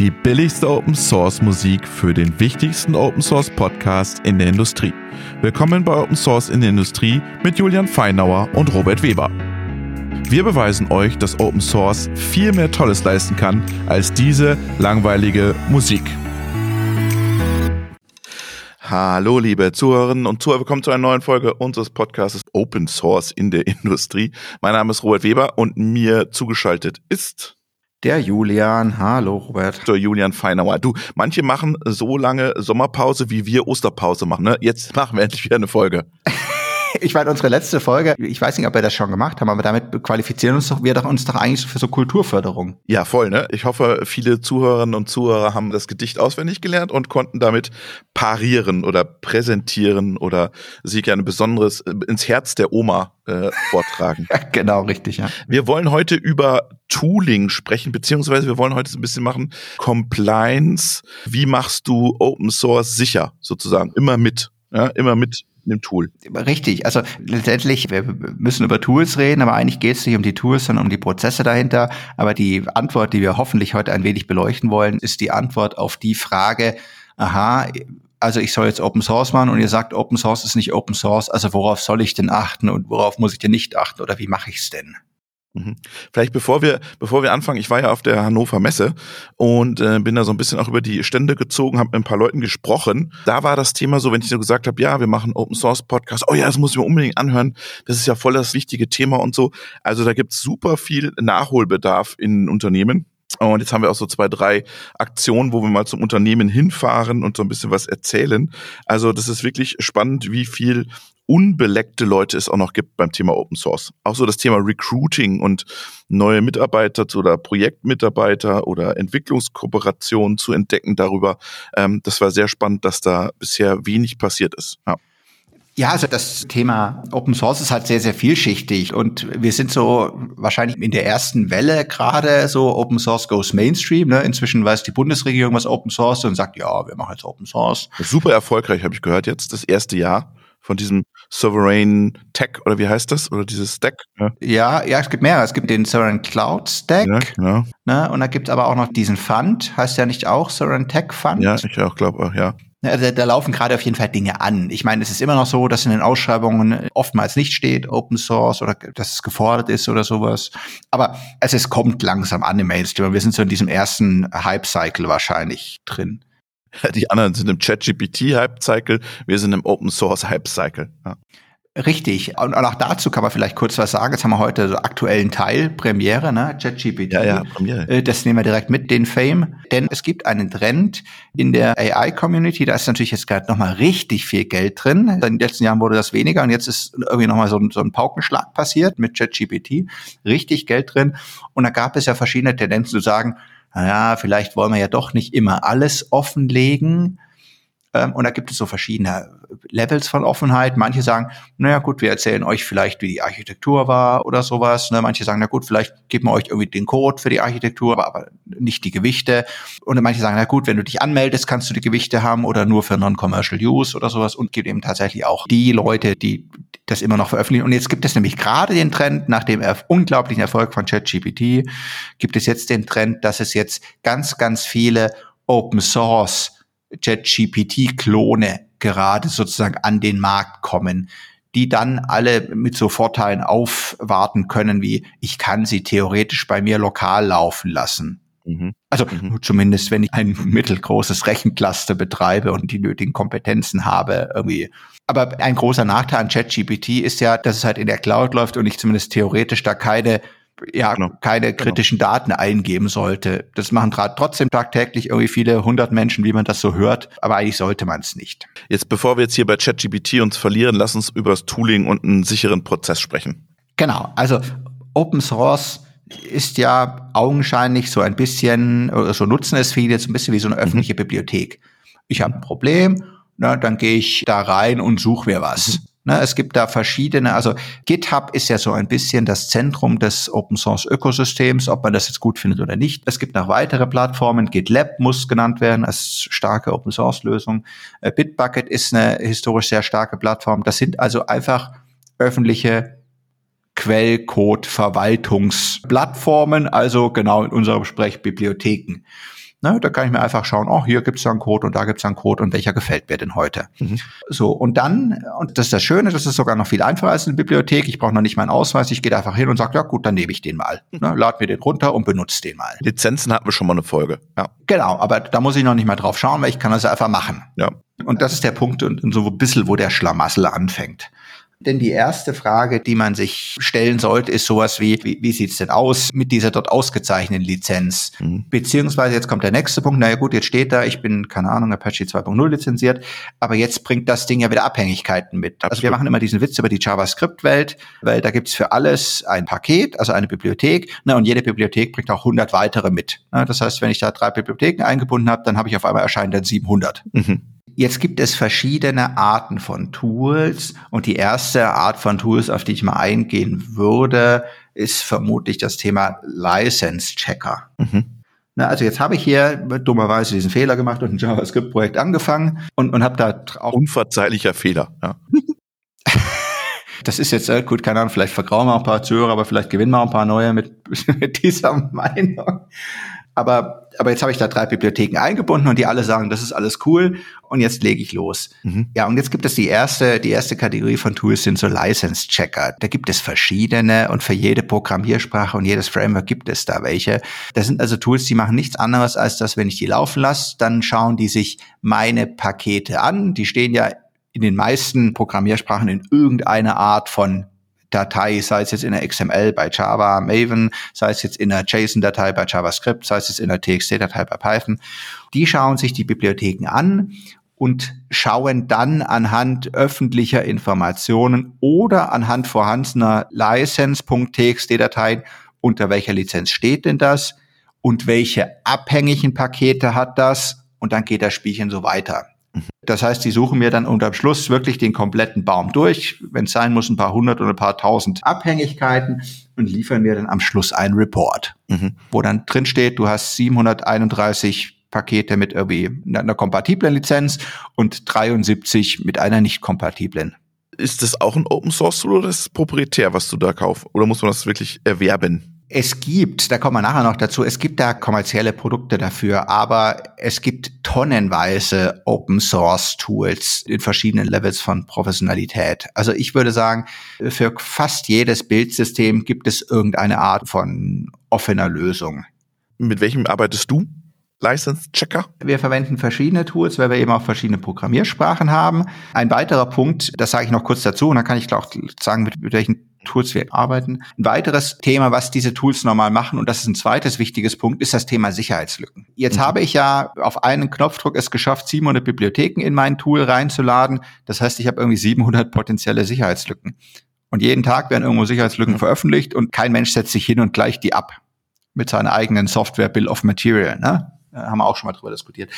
Die billigste Open Source Musik für den wichtigsten Open Source Podcast in der Industrie. Willkommen bei Open Source in der Industrie mit Julian Feinauer und Robert Weber. Wir beweisen euch, dass Open Source viel mehr Tolles leisten kann als diese langweilige Musik. Hallo, liebe Zuhörerinnen und Zuhörer, willkommen zu einer neuen Folge unseres Podcasts Open Source in der Industrie. Mein Name ist Robert Weber und mir zugeschaltet ist der Julian. Hallo, Robert. Der Julian Feinauer. Du, manche machen so lange Sommerpause, wie wir Osterpause machen. Ne? Jetzt machen wir endlich wieder eine Folge. ich meine, unsere letzte Folge, ich weiß nicht, ob wir das schon gemacht haben, aber damit qualifizieren uns doch, wir doch uns doch eigentlich für so Kulturförderung. Ja, voll, ne? Ich hoffe, viele Zuhörerinnen und Zuhörer haben das Gedicht auswendig gelernt und konnten damit parieren oder präsentieren oder sie gerne besonderes äh, ins Herz der Oma äh, vortragen. genau, richtig, ja. Wir wollen heute über Tooling sprechen, beziehungsweise wir wollen heute so ein bisschen machen Compliance. Wie machst du Open Source sicher, sozusagen? Immer mit. Ja, immer mit dem Tool. Richtig, also letztendlich, wir müssen über Tools reden, aber eigentlich geht es nicht um die Tools, sondern um die Prozesse dahinter. Aber die Antwort, die wir hoffentlich heute ein wenig beleuchten wollen, ist die Antwort auf die Frage, aha, also ich soll jetzt Open Source machen und ihr sagt, Open Source ist nicht Open Source, also worauf soll ich denn achten und worauf muss ich denn nicht achten oder wie mache ich es denn? Mhm. Vielleicht bevor wir, bevor wir anfangen, ich war ja auf der Hannover Messe und äh, bin da so ein bisschen auch über die Stände gezogen, habe mit ein paar Leuten gesprochen. Da war das Thema so, wenn ich so gesagt habe, ja, wir machen Open Source Podcast, oh ja, das muss ich mir unbedingt anhören, das ist ja voll das wichtige Thema und so. Also da gibt's super viel Nachholbedarf in Unternehmen. Und jetzt haben wir auch so zwei, drei Aktionen, wo wir mal zum Unternehmen hinfahren und so ein bisschen was erzählen. Also das ist wirklich spannend, wie viel unbeleckte Leute es auch noch gibt beim Thema Open Source. Auch so das Thema Recruiting und neue Mitarbeiter oder Projektmitarbeiter oder Entwicklungskooperationen zu entdecken darüber. Ähm, das war sehr spannend, dass da bisher wenig passiert ist. Ja. Ja, also das Thema Open Source ist halt sehr, sehr vielschichtig und wir sind so wahrscheinlich in der ersten Welle gerade so Open Source goes Mainstream. Ne? Inzwischen weiß die Bundesregierung was Open Source und sagt, ja, wir machen jetzt Open Source. Super erfolgreich, habe ich gehört jetzt, das erste Jahr von diesem Sovereign Tech oder wie heißt das? Oder dieses Stack? Ja, ja, ja es gibt mehrere. Es gibt den Sovereign Cloud Stack. Ja, genau. Ne? Und da gibt es aber auch noch diesen Fund, heißt ja nicht auch Sovereign Tech Fund? Ja, ich auch glaube auch, ja. Also da laufen gerade auf jeden Fall Dinge an. Ich meine, es ist immer noch so, dass in den Ausschreibungen oftmals nicht steht Open Source oder dass es gefordert ist oder sowas. Aber es, es kommt langsam an im Mainstream. Wir sind so in diesem ersten Hype-Cycle wahrscheinlich drin. Die anderen sind im ChatGPT-Hype-Cycle, wir sind im Open-Source-Hype-Cycle. Ja. Richtig. Und auch dazu kann man vielleicht kurz was sagen. Jetzt haben wir heute so aktuellen Teil, Premiere, ne? ChatGPT. Ja, ja, Premiere. Äh, das nehmen wir direkt mit, den Fame. Denn es gibt einen Trend in der AI-Community. Da ist natürlich jetzt gerade nochmal richtig viel Geld drin. In den letzten Jahren wurde das weniger und jetzt ist irgendwie nochmal so, so ein Paukenschlag passiert mit ChatGPT. Richtig Geld drin. Und da gab es ja verschiedene Tendenzen zu sagen, naja, vielleicht wollen wir ja doch nicht immer alles offenlegen. Ähm, und da gibt es so verschiedene Levels von Offenheit. Manche sagen, naja gut, wir erzählen euch vielleicht, wie die Architektur war oder sowas. Ne? Manche sagen, na gut, vielleicht geben wir euch irgendwie den Code für die Architektur, aber, aber nicht die Gewichte. Und manche sagen, na gut, wenn du dich anmeldest, kannst du die Gewichte haben oder nur für Non-Commercial Use oder sowas. Und gibt eben tatsächlich auch die Leute, die das immer noch veröffentlichen. Und jetzt gibt es nämlich gerade den Trend, nach dem unglaublichen Erfolg von ChatGPT, gibt es jetzt den Trend, dass es jetzt ganz, ganz viele Open Source ChatGPT-Klone gerade sozusagen an den Markt kommen, die dann alle mit so Vorteilen aufwarten können, wie ich kann sie theoretisch bei mir lokal laufen lassen. Mhm. Also mhm. zumindest, wenn ich ein mittelgroßes Rechencluster betreibe und die nötigen Kompetenzen habe, irgendwie. Aber ein großer Nachteil an ChatGPT ist ja, dass es halt in der Cloud läuft und ich zumindest theoretisch da keine ja genau. keine genau. kritischen genau. Daten eingeben sollte. Das machen gerade trotzdem tagtäglich irgendwie viele hundert Menschen, wie man das so hört, aber eigentlich sollte man es nicht. Jetzt, bevor wir jetzt hier bei ChatGPT uns verlieren, lass uns über das Tooling und einen sicheren Prozess sprechen. Genau, also Open Source ist ja augenscheinlich so ein bisschen, oder so nutzen es viele, so ein bisschen wie so eine mhm. öffentliche mhm. Bibliothek. Ich habe ein Problem, na, dann gehe ich da rein und suche mir was. Ne, es gibt da verschiedene, also GitHub ist ja so ein bisschen das Zentrum des Open Source Ökosystems, ob man das jetzt gut findet oder nicht. Es gibt noch weitere Plattformen, GitLab muss genannt werden als starke Open Source Lösung. Äh, Bitbucket ist eine historisch sehr starke Plattform. Das sind also einfach öffentliche Quellcode-Verwaltungsplattformen, also genau in unserem Sprech Bibliotheken. Ne, da kann ich mir einfach schauen, oh, hier gibt's da einen Code und da gibt's da einen Code und welcher gefällt mir denn heute. Mhm. So, und dann, und das ist das Schöne, das ist sogar noch viel einfacher als eine Bibliothek. Ich brauche noch nicht meinen Ausweis, ich gehe einfach hin und sage, ja gut, dann nehme ich den mal. Mhm. Ne, lad mir den runter und benutze den mal. Lizenzen hatten wir schon mal eine Folge. Ja. Genau, aber da muss ich noch nicht mal drauf schauen, weil ich kann das einfach machen. Ja. Und das ist der Punkt und, und so ein bisschen, wo der Schlamassel anfängt. Denn die erste Frage, die man sich stellen sollte, ist sowas wie, wie, wie sieht's denn aus mit dieser dort ausgezeichneten Lizenz? Mhm. Beziehungsweise jetzt kommt der nächste Punkt, naja gut, jetzt steht da, ich bin, keine Ahnung, Apache 2.0 lizenziert, aber jetzt bringt das Ding ja wieder Abhängigkeiten mit. Also wir machen immer diesen Witz über die JavaScript-Welt, weil da gibt's für alles ein Paket, also eine Bibliothek, ne, und jede Bibliothek bringt auch 100 weitere mit. Ne, das heißt, wenn ich da drei Bibliotheken eingebunden habe, dann habe ich auf einmal erscheinen dann 700. Mhm. Jetzt gibt es verschiedene Arten von Tools und die erste Art von Tools, auf die ich mal eingehen würde, ist vermutlich das Thema License Checker. Mhm. Na, also jetzt habe ich hier dummerweise diesen Fehler gemacht und ein JavaScript-Projekt angefangen und, und habe da auch unverzeihlicher Fehler. Ja. das ist jetzt äh, gut, keine Ahnung, vielleicht vergrauen wir ein paar Zuhörer, aber vielleicht gewinnen wir ein paar neue mit, mit dieser Meinung. Aber, aber jetzt habe ich da drei Bibliotheken eingebunden und die alle sagen, das ist alles cool und jetzt lege ich los. Mhm. Ja, und jetzt gibt es die erste, die erste Kategorie von Tools sind so License Checker. Da gibt es verschiedene und für jede Programmiersprache und jedes Framework gibt es da welche. Das sind also Tools, die machen nichts anderes als dass, wenn ich die laufen lasse, dann schauen die sich meine Pakete an. Die stehen ja in den meisten Programmiersprachen in irgendeiner Art von Datei, sei es jetzt in der XML bei Java, Maven, sei es jetzt in der JSON-Datei bei JavaScript, sei es jetzt in der TXT-Datei bei Python. Die schauen sich die Bibliotheken an und schauen dann anhand öffentlicher Informationen oder anhand vorhandener License.txt-Dateien, unter welcher Lizenz steht denn das und welche abhängigen Pakete hat das und dann geht das Spielchen so weiter. Das heißt, die suchen mir dann unterm Schluss wirklich den kompletten Baum durch, wenn es sein muss, ein paar hundert oder ein paar tausend Abhängigkeiten und liefern mir dann am Schluss einen Report, mhm. wo dann drin steht, du hast 731 Pakete mit irgendwie einer kompatiblen Lizenz und 73 mit einer nicht kompatiblen. Ist das auch ein Open Source Tool oder ist es proprietär, was du da kaufst? Oder muss man das wirklich erwerben? Es gibt, da kommen wir nachher noch dazu, es gibt da kommerzielle Produkte dafür, aber es gibt tonnenweise Open Source Tools in verschiedenen Levels von Professionalität. Also ich würde sagen, für fast jedes Bildsystem gibt es irgendeine Art von offener Lösung. Mit welchem arbeitest du? License Checker? Wir verwenden verschiedene Tools, weil wir eben auch verschiedene Programmiersprachen haben. Ein weiterer Punkt, das sage ich noch kurz dazu, und dann kann ich auch sagen, mit, mit welchen Tools wir arbeiten. Ein weiteres Thema, was diese Tools normal machen, und das ist ein zweites wichtiges Punkt, ist das Thema Sicherheitslücken. Jetzt mhm. habe ich ja auf einen Knopfdruck es geschafft, 700 Bibliotheken in mein Tool reinzuladen. Das heißt, ich habe irgendwie 700 potenzielle Sicherheitslücken. Und jeden Tag werden irgendwo Sicherheitslücken mhm. veröffentlicht und kein Mensch setzt sich hin und gleicht die ab mit seiner eigenen Software Bill of Material. Ne? Äh, haben wir auch schon mal drüber diskutiert.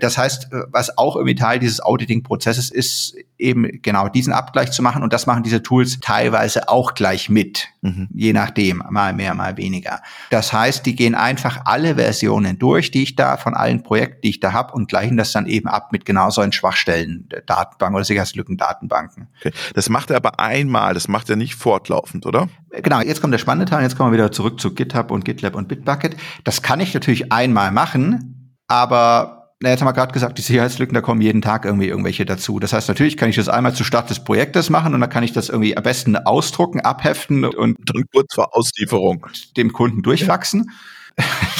Das heißt, äh, was auch irgendwie Teil dieses Auditing-Prozesses ist, eben genau diesen Abgleich zu machen. Und das machen diese Tools teilweise auch gleich mit, mhm. je nachdem, mal mehr, mal weniger. Das heißt, die gehen einfach alle Versionen durch, die ich da von allen Projekten, die ich da habe, und gleichen das dann eben ab mit genau solchen Schwachstellen, Datenbanken oder Sicherheitslücken-Datenbanken. Okay. Das macht er aber einmal, das macht er nicht fortlaufend, oder? Genau, jetzt kommt der spannende Teil, jetzt kommen wir wieder zurück zu GitHub und GitLab und Bitbucket. Das kann ich natürlich einmal machen, aber na, jetzt haben wir gerade gesagt, die Sicherheitslücken, da kommen jeden Tag irgendwie irgendwelche dazu. Das heißt, natürlich kann ich das einmal zu Start des Projektes machen und dann kann ich das irgendwie am besten ausdrucken, abheften und dann kurz vor Auslieferung dem Kunden durchwachsen.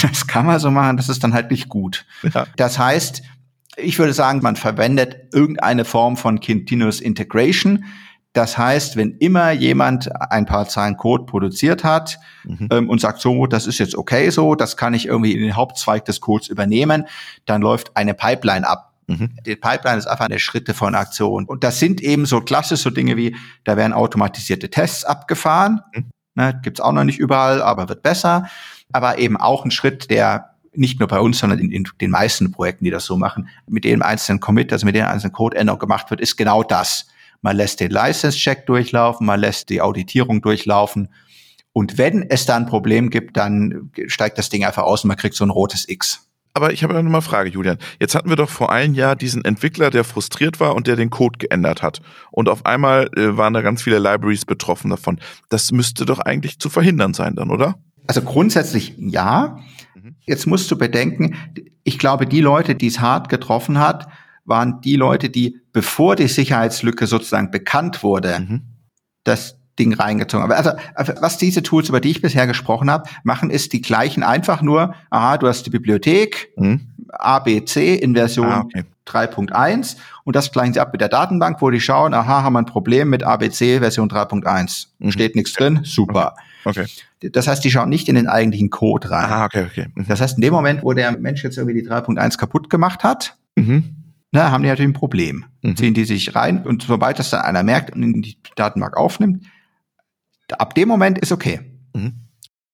Das kann man so machen, das ist dann halt nicht gut. Ja. Das heißt, ich würde sagen, man verwendet irgendeine Form von Continuous Integration. Das heißt, wenn immer jemand ein paar Zeilen Code produziert hat mhm. ähm, und sagt, so, das ist jetzt okay so, das kann ich irgendwie in den Hauptzweig des Codes übernehmen, dann läuft eine Pipeline ab. Mhm. Die Pipeline ist einfach eine Schritte von Aktion. Und das sind eben so klassische so Dinge wie, da werden automatisierte Tests abgefahren. Mhm. Ne, Gibt auch noch nicht überall, aber wird besser. Aber eben auch ein Schritt, der nicht nur bei uns, sondern in, in, den meisten Projekten, die das so machen, mit dem einzelnen Commit, also mit dem einzelnen Code-Änderung gemacht wird, ist genau das man lässt den License-Check durchlaufen, man lässt die Auditierung durchlaufen. Und wenn es da ein Problem gibt, dann steigt das Ding einfach aus und man kriegt so ein rotes X. Aber ich habe noch mal Frage, Julian. Jetzt hatten wir doch vor einem Jahr diesen Entwickler, der frustriert war und der den Code geändert hat. Und auf einmal äh, waren da ganz viele Libraries betroffen davon. Das müsste doch eigentlich zu verhindern sein dann, oder? Also grundsätzlich ja. Mhm. Jetzt musst du bedenken, Ich glaube, die Leute, die es hart getroffen hat, waren die Leute, die, bevor die Sicherheitslücke sozusagen bekannt wurde, mhm. das Ding reingezogen haben. Also, also, was diese Tools, über die ich bisher gesprochen habe, machen, ist die gleichen einfach nur, aha, du hast die Bibliothek, mhm. ABC in Version ah, okay. 3.1 und das gleichen sie ab mit der Datenbank, wo die schauen, aha, haben wir ein Problem mit ABC Version 3.1. Mhm. Steht nichts drin, super. Okay. okay. Das heißt, die schauen nicht in den eigentlichen Code rein. Ah, okay, okay. Mhm. Das heißt, in dem Moment, wo der Mensch jetzt irgendwie die 3.1 kaputt gemacht hat, mhm. Na, haben die natürlich ein Problem. Mhm. Ziehen die sich rein und sobald das dann einer merkt und in die Datenbank aufnimmt, ab dem Moment ist okay. Mhm.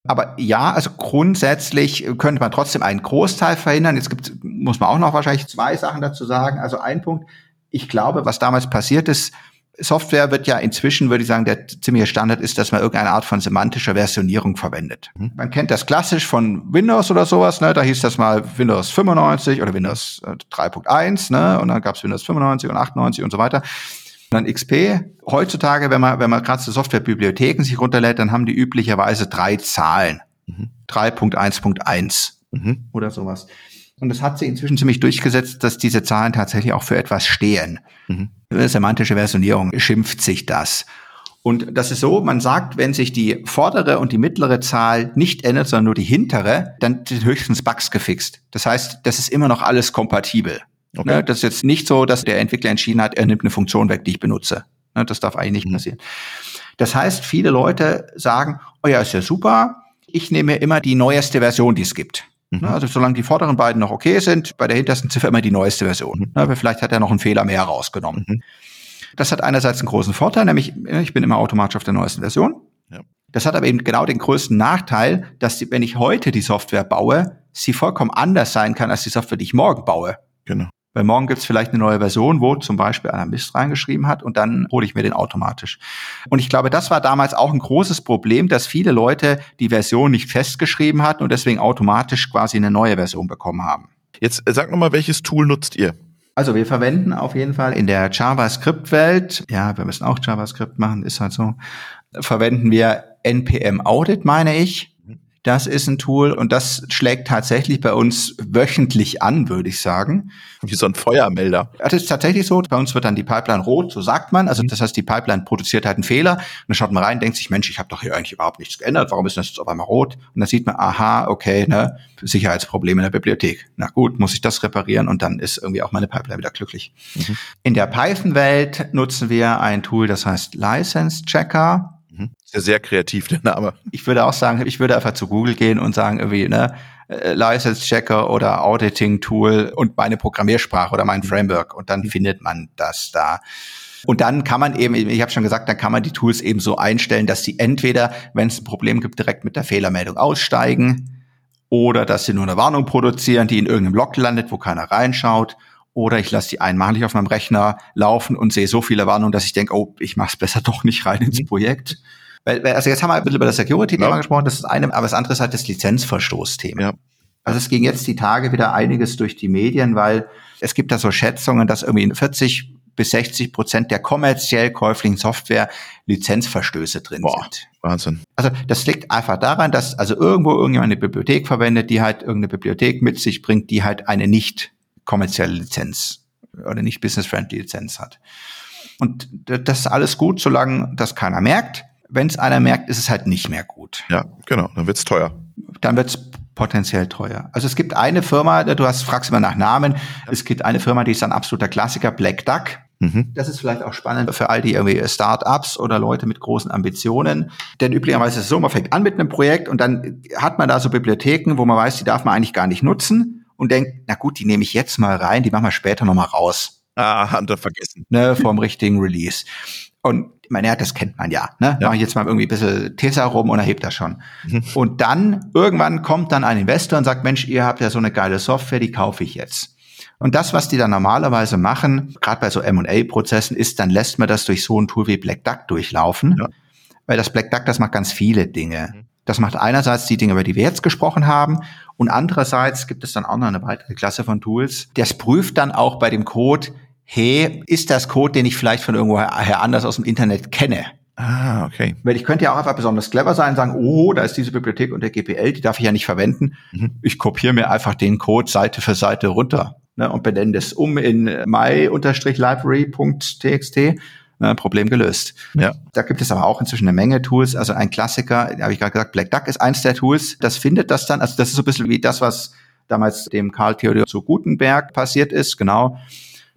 Aber ja, also grundsätzlich könnte man trotzdem einen Großteil verhindern. Jetzt gibt, muss man auch noch wahrscheinlich zwei Sachen dazu sagen. Also ein Punkt, ich glaube, was damals passiert ist, Software wird ja inzwischen, würde ich sagen, der ziemliche Standard ist, dass man irgendeine Art von semantischer Versionierung verwendet. Mhm. Man kennt das klassisch von Windows oder sowas, ne? da hieß das mal Windows 95 oder Windows 3.1, äh, ne? und dann gab es Windows 95 und 98 und so weiter. dann XP. Heutzutage, wenn man, wenn man gerade so Softwarebibliotheken sich runterlädt, dann haben die üblicherweise drei Zahlen. Mhm. 3.1.1 mhm. oder sowas. Und es hat sich inzwischen ziemlich durchgesetzt, dass diese Zahlen tatsächlich auch für etwas stehen. Mhm. Semantische Versionierung schimpft sich das. Und das ist so, man sagt, wenn sich die vordere und die mittlere Zahl nicht ändert, sondern nur die hintere, dann sind höchstens Bugs gefixt. Das heißt, das ist immer noch alles kompatibel. Okay. Ne, das ist jetzt nicht so, dass der Entwickler entschieden hat, er nimmt eine Funktion weg, die ich benutze. Ne, das darf eigentlich nicht mhm. passieren. Das heißt, viele Leute sagen, oh ja, ist ja super, ich nehme immer die neueste Version, die es gibt. Mhm. Also solange die vorderen beiden noch okay sind, bei der hintersten Ziffer immer die neueste Version. Mhm. Aber vielleicht hat er noch einen Fehler mehr rausgenommen. Mhm. Das hat einerseits einen großen Vorteil, nämlich ich bin immer automatisch auf der neuesten Version. Ja. Das hat aber eben genau den größten Nachteil, dass die, wenn ich heute die Software baue, sie vollkommen anders sein kann als die Software, die ich morgen baue. Genau. Weil morgen gibt's vielleicht eine neue Version, wo zum Beispiel einer Mist reingeschrieben hat und dann hole ich mir den automatisch. Und ich glaube, das war damals auch ein großes Problem, dass viele Leute die Version nicht festgeschrieben hatten und deswegen automatisch quasi eine neue Version bekommen haben. Jetzt äh, sag nochmal, welches Tool nutzt ihr? Also wir verwenden auf jeden Fall in der JavaScript-Welt, ja, wir müssen auch JavaScript machen, ist halt so, verwenden wir NPM Audit, meine ich. Das ist ein Tool und das schlägt tatsächlich bei uns wöchentlich an, würde ich sagen. Wie so ein Feuermelder. Das ist tatsächlich so. Bei uns wird dann die Pipeline rot, so sagt man. Also mhm. das heißt, die Pipeline produziert halt einen Fehler. Und dann schaut man rein, denkt sich, Mensch, ich habe doch hier eigentlich überhaupt nichts geändert. Warum ist das jetzt auf einmal rot? Und dann sieht man, aha, okay, ne, Sicherheitsprobleme in der Bibliothek. Na gut, muss ich das reparieren und dann ist irgendwie auch meine Pipeline wieder glücklich. Mhm. In der Python-Welt nutzen wir ein Tool, das heißt License Checker. Mhm. Ja sehr kreativ, der Name. Ich würde auch sagen, ich würde einfach zu Google gehen und sagen, irgendwie, ne, äh, License Checker oder Auditing Tool und meine Programmiersprache oder mein mhm. Framework und dann findet man das da. Und dann kann man eben, ich habe schon gesagt, dann kann man die Tools eben so einstellen, dass sie entweder, wenn es ein Problem gibt, direkt mit der Fehlermeldung aussteigen oder dass sie nur eine Warnung produzieren, die in irgendeinem Log landet, wo keiner reinschaut oder ich lasse die einmalig auf meinem Rechner laufen und sehe so viele Warnungen, dass ich denke, oh, ich mache es besser doch nicht rein ins mhm. Projekt. Weil, also jetzt haben wir ein bisschen über das Security-Thema ja. gesprochen, das ist eine, aber das andere ist halt das Lizenzverstoß-Thema. Ja. Also es ging jetzt die Tage wieder einiges durch die Medien, weil es gibt da so Schätzungen, dass irgendwie 40 bis 60 Prozent der kommerziell käuflichen Software Lizenzverstöße drin Boah, sind. Wahnsinn. Also das liegt einfach daran, dass also irgendwo irgendjemand eine Bibliothek verwendet, die halt irgendeine Bibliothek mit sich bringt, die halt eine nicht kommerzielle Lizenz oder nicht business-friendly Lizenz hat. Und das ist alles gut, solange das keiner merkt. Wenn es einer merkt, ist es halt nicht mehr gut. Ja, genau, dann wird's teuer. Dann wird's potenziell teuer. Also es gibt eine Firma, du hast, fragst immer nach Namen, es gibt eine Firma, die ist ein absoluter Klassiker, Black Duck. Mhm. Das ist vielleicht auch spannend für all die irgendwie Start-ups oder Leute mit großen Ambitionen. Denn üblicherweise ist es so, man fängt an mit einem Projekt und dann hat man da so Bibliotheken, wo man weiß, die darf man eigentlich gar nicht nutzen und denkt, na gut, die nehme ich jetzt mal rein, die machen wir später nochmal raus. Ah, hat er vergessen. Ne, vom richtigen Release. Und ich meine, ja, das kennt man ja. Ne? Ja. Mache ich jetzt mal irgendwie ein bisschen Tesa rum und erhebt das schon. Mhm. Und dann, irgendwann kommt dann ein Investor und sagt, Mensch, ihr habt ja so eine geile Software, die kaufe ich jetzt. Und das, was die dann normalerweise machen, gerade bei so M&A-Prozessen, ist, dann lässt man das durch so ein Tool wie Black Duck durchlaufen. Ja. Weil das Black Duck, das macht ganz viele Dinge. Mhm. Das macht einerseits die Dinge, über die wir jetzt gesprochen haben, und andererseits gibt es dann auch noch eine weitere Klasse von Tools. Das prüft dann auch bei dem Code, hey, ist das Code, den ich vielleicht von irgendwoher anders aus dem Internet kenne? Ah, okay. Weil ich könnte ja auch einfach besonders clever sein und sagen, oh, da ist diese Bibliothek unter GPL, die darf ich ja nicht verwenden. Mhm. Ich kopiere mir einfach den Code Seite für Seite runter ne, und benenne das um in my-library.txt. Ne, Problem gelöst. Ja. Da gibt es aber auch inzwischen eine Menge Tools. Also ein Klassiker, habe ich gerade gesagt, Black Duck ist eins der Tools. Das findet das dann, also das ist so ein bisschen wie das, was damals dem Karl Theodor zu Gutenberg passiert ist, genau.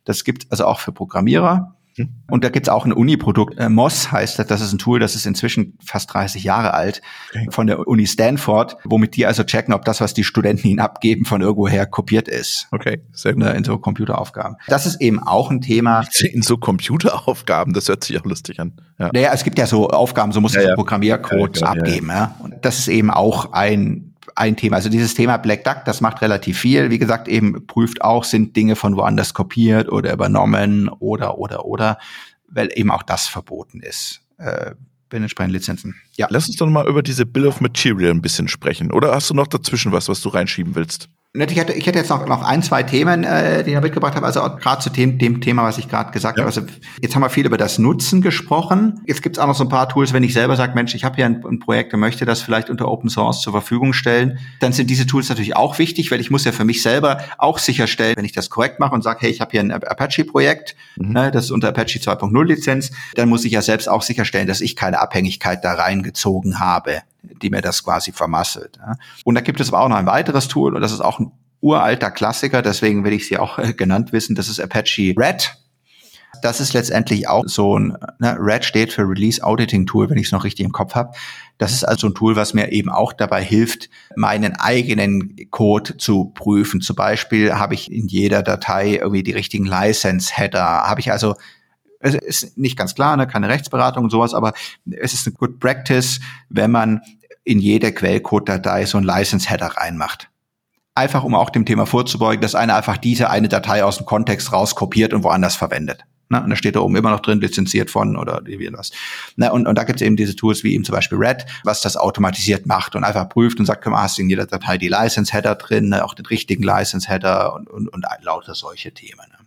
Das gibt also auch für Programmierer. Hm. Und da gibt's auch ein Uni-Produkt, äh, MOS heißt das, das ist ein Tool, das ist inzwischen fast 30 Jahre alt, okay. von der Uni Stanford, womit die also checken, ob das, was die Studenten ihnen abgeben, von irgendwoher kopiert ist. Okay, sehr gut. Ne, in so Computeraufgaben. Das ist eben auch ein Thema. In so Computeraufgaben, das hört sich auch lustig an. Ja. Naja, es gibt ja so Aufgaben, so muss ja, ja. Programmiercode ja, abgeben. Ja. Und das ist eben auch ein ein Thema. Also dieses Thema Black Duck, das macht relativ viel. Wie gesagt, eben prüft auch, sind Dinge von woanders kopiert oder übernommen oder, oder, oder, weil eben auch das verboten ist. Äh, bei entsprechenden Lizenzen. Ja. Lass uns doch mal über diese Bill of Material ein bisschen sprechen. Oder hast du noch dazwischen was, was du reinschieben willst? Ich hätte, ich hätte jetzt noch, noch ein, zwei Themen, äh, die ich mitgebracht habe, also gerade zu dem, dem Thema, was ich gerade gesagt ja. habe. Also jetzt haben wir viel über das Nutzen gesprochen. Jetzt gibt es auch noch so ein paar Tools, wenn ich selber sage, Mensch, ich habe hier ein, ein, Projekt und möchte das vielleicht unter Open Source zur Verfügung stellen, dann sind diese Tools natürlich auch wichtig, weil ich muss ja für mich selber auch sicherstellen, wenn ich das korrekt mache und sage, hey, ich habe hier ein Apache-Projekt, mhm. ne, das ist unter Apache 2.0 Lizenz, dann muss ich ja selbst auch sicherstellen, dass ich keine Abhängigkeit da reingezogen habe die mir das quasi vermasselt. Ja. Und da gibt es aber auch noch ein weiteres Tool und das ist auch ein uralter Klassiker, deswegen will ich sie auch äh, genannt wissen, das ist Apache Red. Das ist letztendlich auch so ein, ne, Red steht für Release Auditing Tool, wenn ich es noch richtig im Kopf habe. Das ist also ein Tool, was mir eben auch dabei hilft, meinen eigenen Code zu prüfen. Zum Beispiel habe ich in jeder Datei irgendwie die richtigen License-Header. Habe ich also es ist nicht ganz klar, ne, keine Rechtsberatung und sowas, aber es ist eine Good Practice, wenn man in jede Quellcode-Datei so ein License-Header reinmacht. Einfach, um auch dem Thema vorzubeugen, dass einer einfach diese eine Datei aus dem Kontext rauskopiert und woanders verwendet. Na, und da steht da oben immer noch drin, lizenziert von oder wie was. Na, und, und da gibt es eben diese Tools wie eben zum Beispiel Red, was das automatisiert macht und einfach prüft und sagt, komm, hast du in jeder Datei die License-Header drin, ne, auch den richtigen License-Header und, und, und lauter solche Themen. Ne.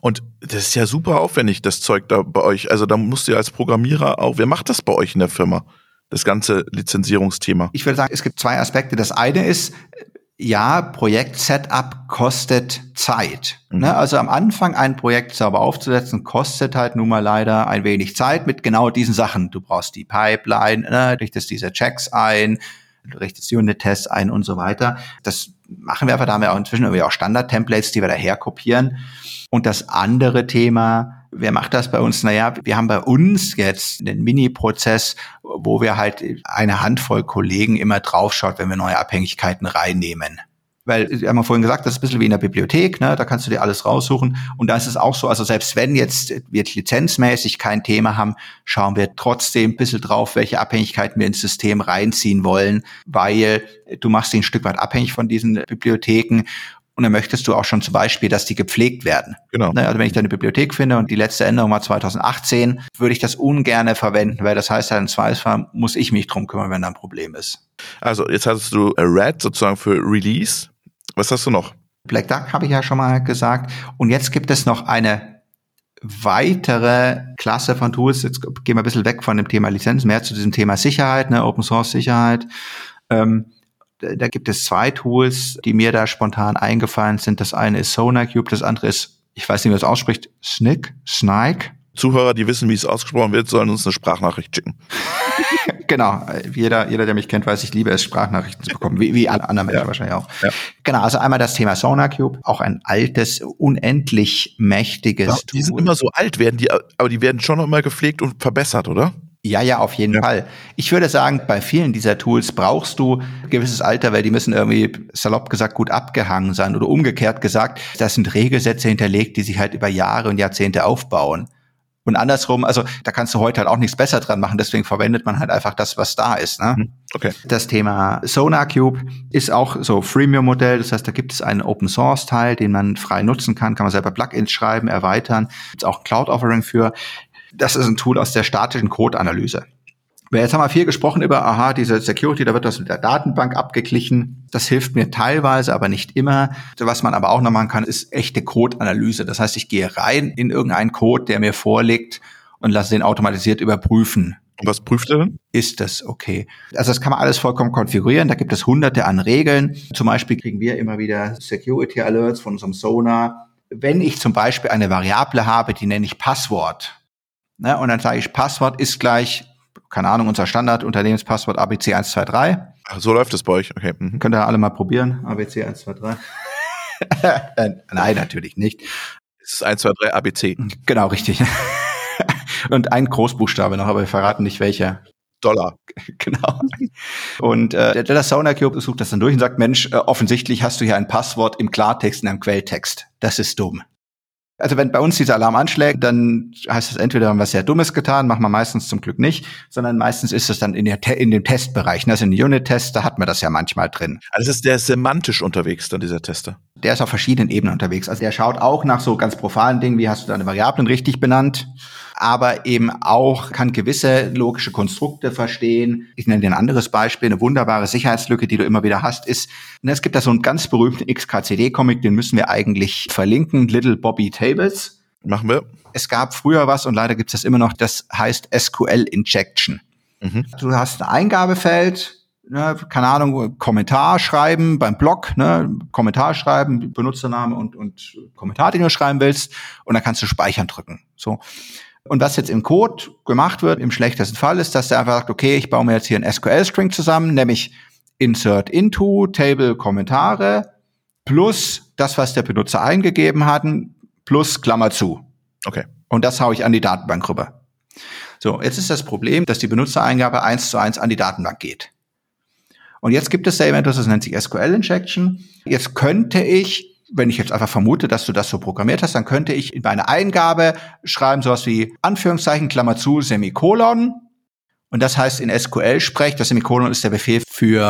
Und das ist ja super aufwendig, das Zeug da bei euch. Also da musst du ja als Programmierer auch, wer macht das bei euch in der Firma? Das ganze Lizenzierungsthema. Ich würde sagen, es gibt zwei Aspekte. Das eine ist, ja, Projekt-Setup kostet Zeit. Mhm. Ne? Also am Anfang ein Projekt sauber aufzusetzen, kostet halt nun mal leider ein wenig Zeit mit genau diesen Sachen. Du brauchst die Pipeline, ne? richtest diese Checks ein, du richtest Unit-Tests ein und so weiter. Das machen wir einfach, da haben wir auch inzwischen irgendwie auch Standard-Templates, die wir daher kopieren. Und das andere Thema, wer macht das bei uns? Naja, wir haben bei uns jetzt einen Mini-Prozess, wo wir halt eine Handvoll Kollegen immer draufschaut, wenn wir neue Abhängigkeiten reinnehmen. Weil, wir haben ja vorhin gesagt, das ist ein bisschen wie in der Bibliothek, ne? da kannst du dir alles raussuchen. Und da ist es auch so, also selbst wenn jetzt wir lizenzmäßig kein Thema haben, schauen wir trotzdem ein bisschen drauf, welche Abhängigkeiten wir ins System reinziehen wollen, weil du machst sie ein Stück weit abhängig von diesen Bibliotheken und dann möchtest du auch schon zum Beispiel, dass die gepflegt werden. Genau. Ne, also wenn ich da eine Bibliothek finde und die letzte Änderung war 2018, würde ich das ungerne verwenden, weil das heißt ja, im Zweifelsfall muss ich mich drum kümmern, wenn da ein Problem ist. Also jetzt hast du Red sozusagen für Release. Was hast du noch? Black Duck habe ich ja schon mal gesagt. Und jetzt gibt es noch eine weitere Klasse von Tools. Jetzt gehen wir ein bisschen weg von dem Thema Lizenz, mehr zu diesem Thema Sicherheit, ne, Open Source Sicherheit. Ähm, da gibt es zwei Tools, die mir da spontan eingefallen sind. Das eine ist SonarCube, das andere ist, ich weiß nicht, wie man es ausspricht, Snick, Snike. Zuhörer, die wissen, wie es ausgesprochen wird, sollen uns eine Sprachnachricht schicken. genau. Jeder, jeder, der mich kennt, weiß, ich liebe es, Sprachnachrichten zu bekommen, wie, wie alle anderen Menschen ja. wahrscheinlich auch. Ja. Genau, also einmal das Thema SonarCube, auch ein altes, unendlich mächtiges ja, Die sind immer so alt, werden die, aber die werden schon noch immer gepflegt und verbessert, oder? Ja, ja, auf jeden ja. Fall. Ich würde sagen, bei vielen dieser Tools brauchst du ein gewisses Alter, weil die müssen irgendwie salopp gesagt gut abgehangen sein oder umgekehrt gesagt, das sind Regelsätze hinterlegt, die sich halt über Jahre und Jahrzehnte aufbauen. Und andersrum, also da kannst du heute halt auch nichts besser dran machen, deswegen verwendet man halt einfach das, was da ist. Ne? Mhm. Okay. Das Thema SonarCube ist auch so Freemium-Modell, das heißt, da gibt es einen Open-Source-Teil, den man frei nutzen kann, kann man selber Plugins schreiben, erweitern, gibt auch ein Cloud-Offering für. Das ist ein Tool aus der statischen Code-Analyse. Jetzt haben wir viel gesprochen über, aha, diese Security, da wird das mit der Datenbank abgeglichen. Das hilft mir teilweise, aber nicht immer. Was man aber auch noch machen kann, ist echte Code-Analyse. Das heißt, ich gehe rein in irgendeinen Code, der mir vorliegt und lasse den automatisiert überprüfen. Und was prüft er dann? Ist das okay? Also das kann man alles vollkommen konfigurieren. Da gibt es hunderte an Regeln. Zum Beispiel kriegen wir immer wieder Security Alerts von unserem Sonar. Wenn ich zum Beispiel eine Variable habe, die nenne ich Passwort. Ne, und dann sage ich, Passwort ist gleich, keine Ahnung, unser Standard-Unternehmenspasswort ABC123. Ach, so läuft es bei euch. Okay. Mhm. Könnt ihr alle mal probieren. ABC123. äh, nein, natürlich nicht. Es ist 1, 2, 3 ABC. Genau, richtig. Und ein Großbuchstabe noch, aber wir verraten nicht welcher. Dollar. Genau. Und äh, der Sauna Cube sucht das dann durch und sagt, Mensch, äh, offensichtlich hast du hier ein Passwort im Klartext in einem Quelltext. Das ist dumm. Also wenn bei uns dieser Alarm anschlägt, dann heißt es entweder haben wir was sehr Dummes getan, machen wir meistens zum Glück nicht, sondern meistens ist es dann in, der, in dem Testbereich. Also in den Unit-Tests, da hat man das ja manchmal drin. Also ist der semantisch unterwegs, dann dieser Tester? Der ist auf verschiedenen Ebenen unterwegs. Also der schaut auch nach so ganz profanen Dingen, wie hast du deine Variablen richtig benannt? Aber eben auch kann gewisse logische Konstrukte verstehen. Ich nenne dir ein anderes Beispiel. Eine wunderbare Sicherheitslücke, die du immer wieder hast, ist, es gibt da so einen ganz berühmten XKCD-Comic, den müssen wir eigentlich verlinken, Little Bobby Tables. Machen wir. Es gab früher was und leider gibt es das immer noch, das heißt SQL Injection. Mhm. Du hast ein Eingabefeld, ne, keine Ahnung, Kommentar schreiben beim Blog, ne, Kommentar schreiben, Benutzername und, und Kommentar, den du schreiben willst, und dann kannst du speichern drücken. So. Und was jetzt im Code gemacht wird, im schlechtesten Fall, ist, dass der einfach sagt, okay, ich baue mir jetzt hier ein SQL-String zusammen, nämlich insert into, Table, Kommentare, plus das, was der Benutzer eingegeben hat, plus Klammer zu. Okay. Und das haue ich an die Datenbank rüber. So, jetzt ist das Problem, dass die Benutzereingabe eins zu eins an die Datenbank geht. Und jetzt gibt es da etwas, das nennt sich SQL Injection. Jetzt könnte ich wenn ich jetzt einfach vermute, dass du das so programmiert hast, dann könnte ich in meine Eingabe schreiben sowas wie Anführungszeichen, Klammer zu, Semikolon. Und das heißt in SQL-Sprech, das Semikolon ist der Befehl für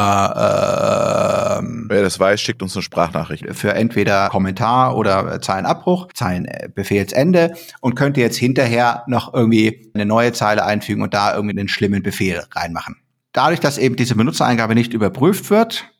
ähm, Wer das weiß, schickt uns eine Sprachnachricht. Für entweder Kommentar oder Zeilenabbruch, Zeilenbefehlsende und könnte jetzt hinterher noch irgendwie eine neue Zeile einfügen und da irgendwie einen schlimmen Befehl reinmachen. Dadurch, dass eben diese Benutzereingabe nicht überprüft wird,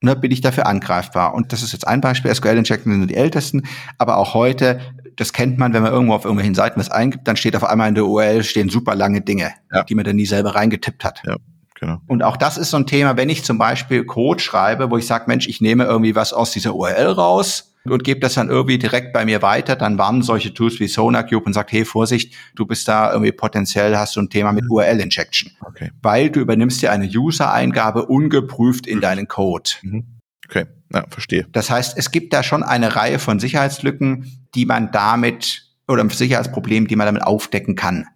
ne, bin ich dafür angreifbar. Und das ist jetzt ein Beispiel. SQL-Injecten sind die ältesten, aber auch heute, das kennt man, wenn man irgendwo auf irgendwelchen Seiten was eingibt, dann steht auf einmal in der URL stehen super lange Dinge, ja. die man dann nie selber reingetippt hat. Ja. Genau. Und auch das ist so ein Thema, wenn ich zum Beispiel Code schreibe, wo ich sage, Mensch, ich nehme irgendwie was aus dieser URL raus und gebe das dann irgendwie direkt bei mir weiter, dann warnen solche Tools wie SonarCube und sagt, hey, Vorsicht, du bist da irgendwie potenziell, hast du ein Thema mit mhm. URL-Injection. Okay. Weil du übernimmst dir eine User-Eingabe ungeprüft in mhm. deinen Code. Mhm. Okay, ja, verstehe. Das heißt, es gibt da schon eine Reihe von Sicherheitslücken, die man damit oder Sicherheitsproblemen, die man damit aufdecken kann.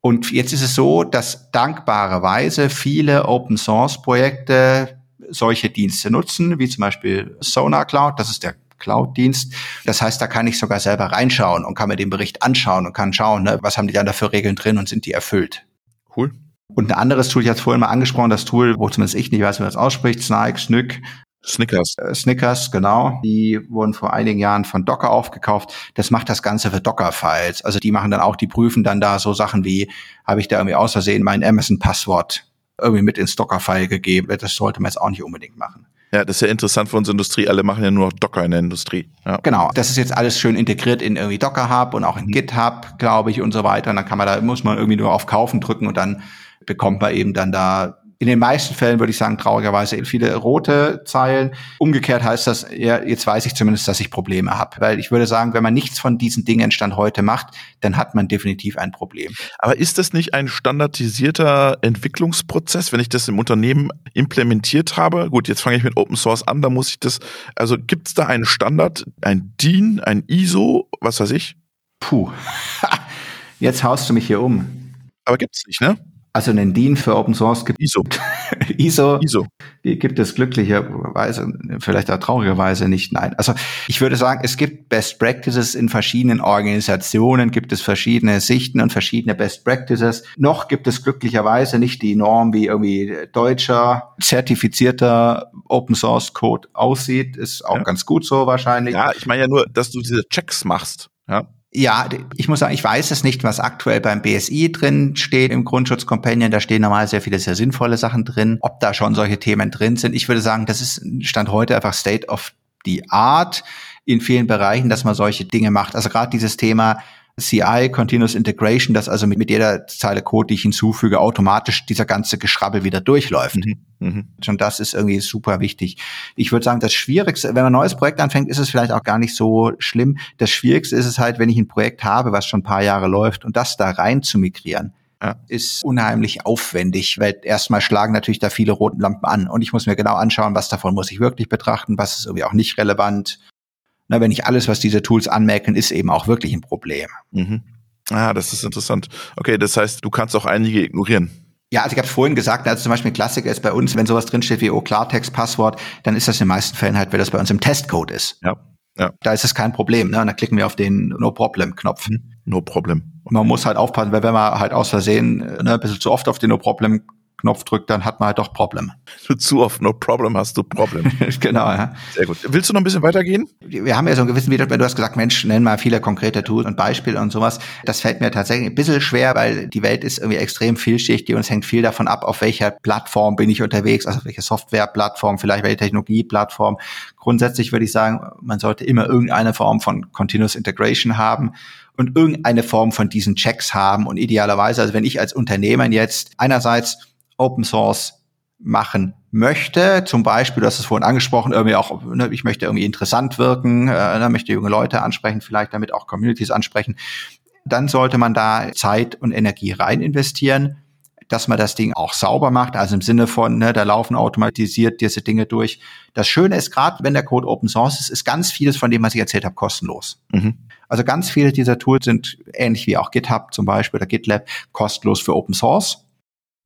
Und jetzt ist es so, dass dankbarerweise viele Open Source Projekte solche Dienste nutzen, wie zum Beispiel Sonar Cloud. Das ist der Cloud-Dienst. Das heißt, da kann ich sogar selber reinschauen und kann mir den Bericht anschauen und kann schauen, ne, was haben die dann da für Regeln drin und sind die erfüllt. Cool. Und ein anderes Tool, ich hatte es vorhin mal angesprochen, das Tool, wo zumindest ich nicht weiß, wie man das ausspricht, Snike, Snyk. Snickers. Äh, Snickers, genau. Die wurden vor einigen Jahren von Docker aufgekauft. Das macht das Ganze für Docker-Files. Also die machen dann auch, die prüfen dann da so Sachen wie, habe ich da irgendwie aus Versehen mein Amazon-Passwort irgendwie mit ins Docker-File gegeben. Das sollte man jetzt auch nicht unbedingt machen. Ja, das ist ja interessant für unsere Industrie. Alle machen ja nur noch Docker in der Industrie. Ja. Genau. Das ist jetzt alles schön integriert in irgendwie Docker Hub und auch in mhm. GitHub, glaube ich, und so weiter. Und dann kann man da, muss man irgendwie nur auf Kaufen drücken und dann bekommt man eben dann da in den meisten Fällen würde ich sagen, traurigerweise viele rote Zeilen. Umgekehrt heißt das, ja, jetzt weiß ich zumindest, dass ich Probleme habe. Weil ich würde sagen, wenn man nichts von diesen Dingen Stand heute macht, dann hat man definitiv ein Problem. Aber ist das nicht ein standardisierter Entwicklungsprozess, wenn ich das im Unternehmen implementiert habe? Gut, jetzt fange ich mit Open Source an, da muss ich das, also gibt es da einen Standard, ein DIN, ein ISO, was weiß ich? Puh, jetzt haust du mich hier um. Aber gibt's nicht, ne? Also einen DIN für Open Source gibt ISO. ISO. ISO. Die gibt es glücklicherweise, vielleicht auch traurigerweise nicht. Nein. Also ich würde sagen, es gibt Best Practices in verschiedenen Organisationen, gibt es verschiedene Sichten und verschiedene Best Practices. Noch gibt es glücklicherweise nicht die Norm, wie irgendwie deutscher, zertifizierter Open Source Code aussieht. Ist auch ja. ganz gut so wahrscheinlich. Ja, ich meine ja nur, dass du diese Checks machst. Ja. Ja, ich muss sagen, ich weiß es nicht, was aktuell beim BSI drin steht im Grundschutz Companion. Da stehen normal sehr viele sehr sinnvolle Sachen drin. Ob da schon solche Themen drin sind, ich würde sagen, das ist Stand heute einfach State of the Art in vielen Bereichen, dass man solche Dinge macht. Also gerade dieses Thema CI, Continuous Integration, dass also mit, mit jeder Zeile Code, die ich hinzufüge, automatisch dieser ganze Geschrabbel wieder durchläuft. Mhm. Mhm. Schon das ist irgendwie super wichtig. Ich würde sagen, das Schwierigste, wenn man ein neues Projekt anfängt, ist es vielleicht auch gar nicht so schlimm. Das Schwierigste ist es halt, wenn ich ein Projekt habe, was schon ein paar Jahre läuft und das da rein zu migrieren. Ja. ist unheimlich aufwendig, weil erstmal schlagen natürlich da viele roten Lampen an und ich muss mir genau anschauen, was davon muss ich wirklich betrachten, was ist irgendwie auch nicht relevant na, wenn nicht alles, was diese Tools anmerken, ist eben auch wirklich ein Problem. Mhm. Ah, das ist interessant. Okay, das heißt, du kannst auch einige ignorieren. Ja, also ich habe es vorhin gesagt, also zum Beispiel ein Klassiker ist bei uns, wenn sowas drinsteht wie oh Klartext, Passwort, dann ist das in den meisten Fällen halt, weil das bei uns im Testcode ist. Ja. Ja. Da ist es kein Problem. Ne? Und dann klicken wir auf den No-Problem-Knopf. No Problem. Man muss halt aufpassen, weil wenn man halt aus Versehen ne, ein bisschen zu oft auf den No-Problem Knopf drückt, dann hat man halt doch Problem. Zu oft No Problem hast du Problem. genau, ja. Sehr gut. Willst du noch ein bisschen weitergehen? Wir haben ja so einen gewissen Widerspruch. Du hast gesagt, Mensch, nenn mal viele konkrete Tools und Beispiele und sowas. Das fällt mir tatsächlich ein bisschen schwer, weil die Welt ist irgendwie extrem vielschichtig und es hängt viel davon ab, auf welcher Plattform bin ich unterwegs, also welche Softwareplattform, vielleicht welche Technologieplattform. Grundsätzlich würde ich sagen, man sollte immer irgendeine Form von Continuous Integration haben und irgendeine Form von diesen Checks haben und idealerweise, also wenn ich als Unternehmer jetzt einerseits Open Source machen möchte, zum Beispiel, du hast es vorhin angesprochen, irgendwie auch, ne, ich möchte irgendwie interessant wirken, äh, ne, möchte junge Leute ansprechen, vielleicht damit auch Communities ansprechen, dann sollte man da Zeit und Energie rein investieren, dass man das Ding auch sauber macht, also im Sinne von, ne, da laufen automatisiert diese Dinge durch. Das Schöne ist gerade, wenn der Code Open Source ist, ist ganz vieles von dem, was ich erzählt habe, kostenlos. Mhm. Also ganz viele dieser Tools sind ähnlich wie auch GitHub zum Beispiel oder GitLab kostenlos für Open Source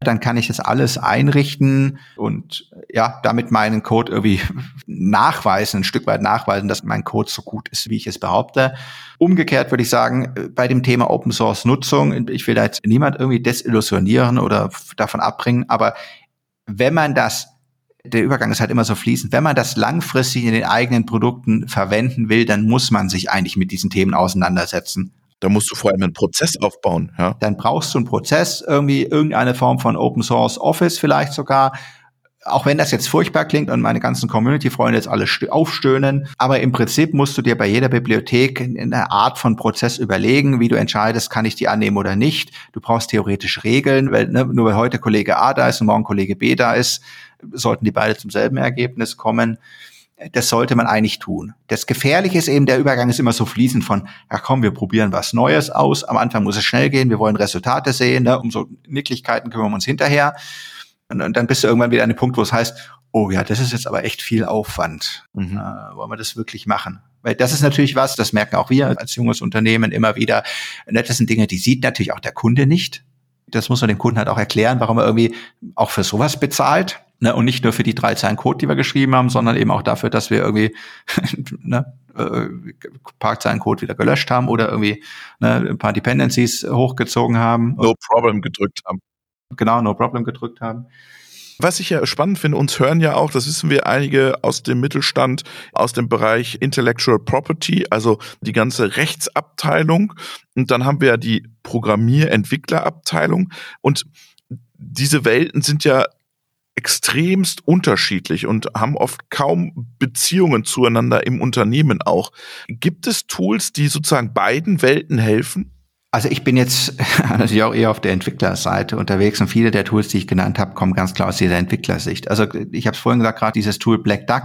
dann kann ich das alles einrichten und ja, damit meinen Code irgendwie nachweisen, ein Stück weit nachweisen, dass mein Code so gut ist, wie ich es behaupte. Umgekehrt würde ich sagen, bei dem Thema Open Source Nutzung, ich will da jetzt niemand irgendwie desillusionieren oder davon abbringen, aber wenn man das der Übergang ist halt immer so fließend. Wenn man das langfristig in den eigenen Produkten verwenden will, dann muss man sich eigentlich mit diesen Themen auseinandersetzen. Da musst du vor allem einen Prozess aufbauen. Ja. Dann brauchst du einen Prozess, irgendwie irgendeine Form von Open Source Office vielleicht sogar. Auch wenn das jetzt furchtbar klingt und meine ganzen Community-Freunde jetzt alle aufstöhnen, aber im Prinzip musst du dir bei jeder Bibliothek eine Art von Prozess überlegen, wie du entscheidest, kann ich die annehmen oder nicht. Du brauchst theoretisch Regeln, weil ne, nur weil heute Kollege A da ist und morgen Kollege B da ist, sollten die beide zum selben Ergebnis kommen das sollte man eigentlich tun. Das Gefährliche ist eben, der Übergang ist immer so fließend von, ja komm, wir probieren was Neues aus. Am Anfang muss es schnell gehen, wir wollen Resultate sehen, ne? um so Nicklichkeiten kümmern wir uns hinterher. Und, und, dann bist du irgendwann wieder an dem Punkt, wo es heißt, oh ja, das ist jetzt aber echt viel Aufwand. Mhm. Äh, wollen wir das wirklich machen? Weil das ist natürlich was, das merken auch wir als junges Unternehmen immer wieder. Das sind Dinge, die sieht natürlich auch der Kunde nicht. Das muss man dem Kunden halt auch erklären, warum er irgendwie auch für sowas bezahlt. Ne, und nicht nur für die drei Zeilen Code, die wir geschrieben haben, sondern eben auch dafür, dass wir irgendwie ne, äh, paar Zeilen Code wieder gelöscht haben oder irgendwie ne, ein paar Dependencies hochgezogen haben. No problem gedrückt haben. Genau, no problem gedrückt haben. Was ich ja spannend finde, uns hören ja auch, das wissen wir einige aus dem Mittelstand, aus dem Bereich Intellectual Property, also die ganze Rechtsabteilung. Und dann haben wir ja die Programmierentwicklerabteilung. Und diese Welten sind ja extremst unterschiedlich und haben oft kaum Beziehungen zueinander im Unternehmen auch. Gibt es Tools, die sozusagen beiden Welten helfen? Also ich bin jetzt natürlich auch eher auf der Entwicklerseite unterwegs und viele der Tools, die ich genannt habe, kommen ganz klar aus dieser Entwicklersicht. Also ich habe es vorhin gesagt, gerade dieses Tool Black Duck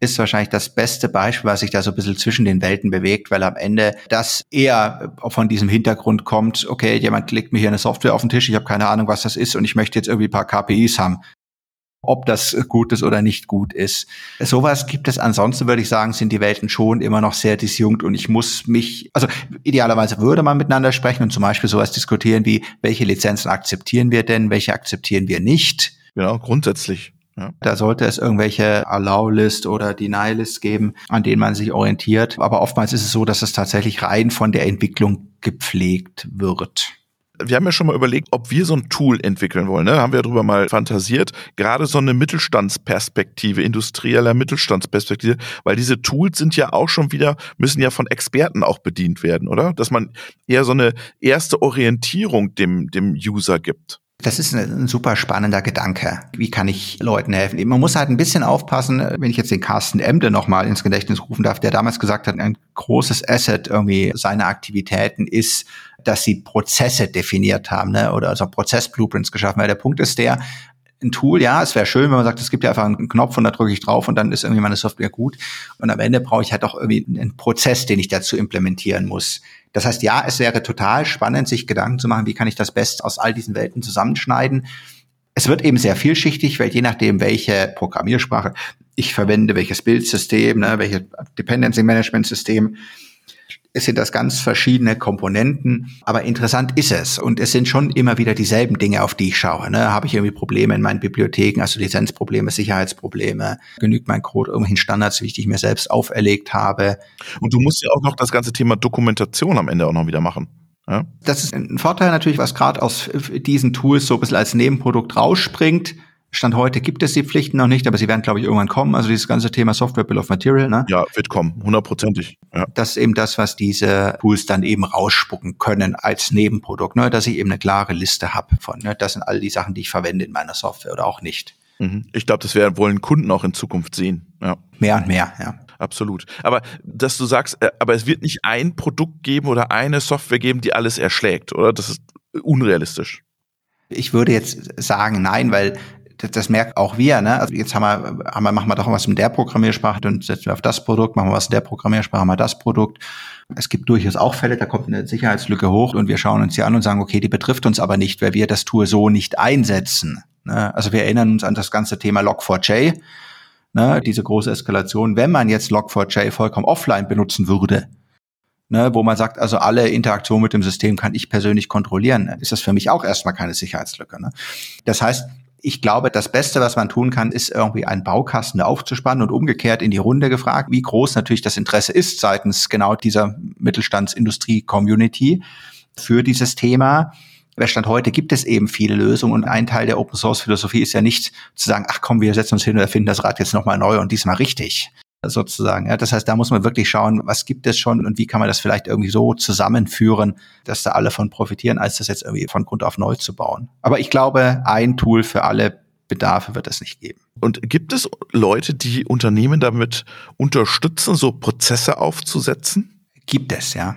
ist wahrscheinlich das beste Beispiel, was sich da so ein bisschen zwischen den Welten bewegt, weil am Ende das eher von diesem Hintergrund kommt, okay, jemand legt mir hier eine Software auf den Tisch, ich habe keine Ahnung, was das ist und ich möchte jetzt irgendwie ein paar KPIs haben ob das gut ist oder nicht gut ist. Sowas gibt es. Ansonsten würde ich sagen, sind die Welten schon immer noch sehr disjunkt und ich muss mich, also idealerweise würde man miteinander sprechen und zum Beispiel sowas diskutieren wie, welche Lizenzen akzeptieren wir denn, welche akzeptieren wir nicht. Genau, grundsätzlich. Ja. Da sollte es irgendwelche Allow-List oder Deny-List geben, an denen man sich orientiert. Aber oftmals ist es so, dass es tatsächlich rein von der Entwicklung gepflegt wird wir haben ja schon mal überlegt, ob wir so ein Tool entwickeln wollen. Ne? Haben wir darüber mal fantasiert. Gerade so eine Mittelstandsperspektive, industrieller Mittelstandsperspektive, weil diese Tools sind ja auch schon wieder, müssen ja von Experten auch bedient werden, oder? Dass man eher so eine erste Orientierung dem, dem User gibt. Das ist ein, super spannender Gedanke. Wie kann ich Leuten helfen? Man muss halt ein bisschen aufpassen, wenn ich jetzt den Carsten Emde nochmal ins Gedächtnis rufen darf, der damals gesagt hat, ein großes Asset irgendwie seiner Aktivitäten ist, dass sie Prozesse definiert haben, ne? oder also Prozessblueprints geschaffen. Weil der Punkt ist der, ein Tool, ja, es wäre schön, wenn man sagt, es gibt ja einfach einen Knopf und da drücke ich drauf und dann ist irgendwie meine Software gut. Und am Ende brauche ich halt auch irgendwie einen Prozess, den ich dazu implementieren muss. Das heißt, ja, es wäre total spannend, sich Gedanken zu machen, wie kann ich das Best aus all diesen Welten zusammenschneiden. Es wird eben sehr vielschichtig, weil je nachdem, welche Programmiersprache ich verwende, welches Bildsystem, ne, welches Dependency Management System, es sind das ganz verschiedene Komponenten, aber interessant ist es. Und es sind schon immer wieder dieselben Dinge, auf die ich schaue. Ne? Habe ich irgendwie Probleme in meinen Bibliotheken, also Lizenzprobleme, Sicherheitsprobleme? Genügt mein Code irgendwelchen Standards, wie ich die mir selbst auferlegt habe? Und du musst ja auch noch das ganze Thema Dokumentation am Ende auch noch wieder machen. Ja? Das ist ein Vorteil natürlich, was gerade aus diesen Tools so ein bisschen als Nebenprodukt rausspringt Stand heute gibt es die Pflichten noch nicht, aber sie werden, glaube ich, irgendwann kommen. Also dieses ganze Thema Software Bill of Material. Ne? Ja, wird kommen, hundertprozentig. Ja. Das ist eben das, was diese Tools dann eben rausspucken können als Nebenprodukt, ne? dass ich eben eine klare Liste habe von, ne? das sind all die Sachen, die ich verwende in meiner Software oder auch nicht. Mhm. Ich glaube, das werden wollen Kunden auch in Zukunft sehen. Ja. Mehr und mehr, ja. Absolut. Aber dass du sagst, äh, aber es wird nicht ein Produkt geben oder eine Software geben, die alles erschlägt, oder? Das ist unrealistisch. Ich würde jetzt sagen, nein, weil das, das merkt auch wir, ne? Also jetzt haben wir, haben wir, machen wir doch was in der Programmiersprache, dann setzen wir auf das Produkt, machen wir was in der Programmiersprache, haben wir das Produkt. Es gibt durchaus auch Fälle, da kommt eine Sicherheitslücke hoch und wir schauen uns die an und sagen, okay, die betrifft uns aber nicht, weil wir das Tool so nicht einsetzen. Ne? Also wir erinnern uns an das ganze Thema Log4j, ne? diese große Eskalation. Wenn man jetzt Log4j vollkommen offline benutzen würde, ne, wo man sagt, also alle Interaktion mit dem System kann ich persönlich kontrollieren, ist das für mich auch erstmal keine Sicherheitslücke. Ne? Das heißt, ich glaube, das Beste, was man tun kann, ist irgendwie einen Baukasten aufzuspannen und umgekehrt in die Runde gefragt, wie groß natürlich das Interesse ist seitens genau dieser Mittelstandsindustrie-Community für dieses Thema. Wer Stand heute gibt es eben viele Lösungen und ein Teil der Open Source Philosophie ist ja nicht zu sagen, ach komm, wir setzen uns hin und erfinden das Rad jetzt nochmal neu und diesmal richtig sozusagen. Ja, das heißt, da muss man wirklich schauen, was gibt es schon und wie kann man das vielleicht irgendwie so zusammenführen, dass da alle von profitieren, als das jetzt irgendwie von Grund auf neu zu bauen. Aber ich glaube, ein Tool für alle Bedarfe wird es nicht geben. Und gibt es Leute, die Unternehmen damit unterstützen, so Prozesse aufzusetzen? Gibt es, ja.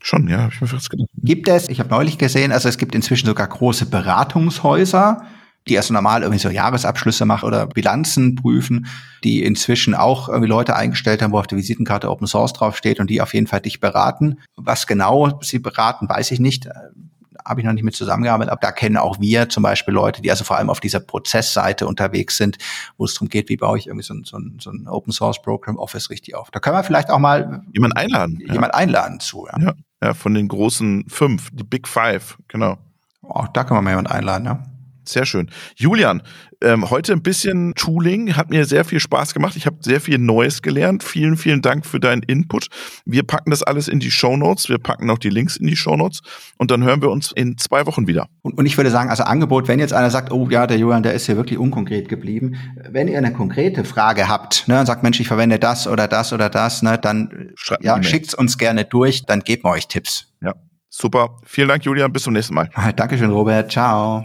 Schon, ja, habe ich mir fast gedacht. Gibt es, ich habe neulich gesehen, also es gibt inzwischen sogar große Beratungshäuser, die erst normal irgendwie so Jahresabschlüsse machen oder Bilanzen prüfen, die inzwischen auch irgendwie Leute eingestellt haben, wo auf der Visitenkarte Open Source draufsteht und die auf jeden Fall dich beraten. Was genau sie beraten, weiß ich nicht. Äh, habe ich noch nicht mit zusammengearbeitet, aber da kennen auch wir zum Beispiel Leute, die also vor allem auf dieser Prozessseite unterwegs sind, wo es darum geht, wie baue ich irgendwie so ein, so ein, so ein Open Source Program Office richtig auf. Da können wir vielleicht auch mal jemand einladen. Jemand ja. einladen zu. Ja. ja. ja, von den großen fünf, die Big Five, genau. Auch da können wir mal jemand einladen, ja. Sehr schön. Julian, ähm, heute ein bisschen Tooling, hat mir sehr viel Spaß gemacht. Ich habe sehr viel Neues gelernt. Vielen, vielen Dank für deinen Input. Wir packen das alles in die Show Notes. Wir packen auch die Links in die Show Notes und dann hören wir uns in zwei Wochen wieder. Und, und ich würde sagen, also Angebot, wenn jetzt einer sagt, oh ja, der Julian, der ist hier wirklich unkonkret geblieben. Wenn ihr eine konkrete Frage habt, ne, und sagt, Mensch, ich verwende das oder das oder das, ne, dann Schreibt ja, schickt's uns gerne durch, dann geben wir euch Tipps. Ja, super. Vielen Dank, Julian. Bis zum nächsten Mal. Dankeschön, Robert. Ciao.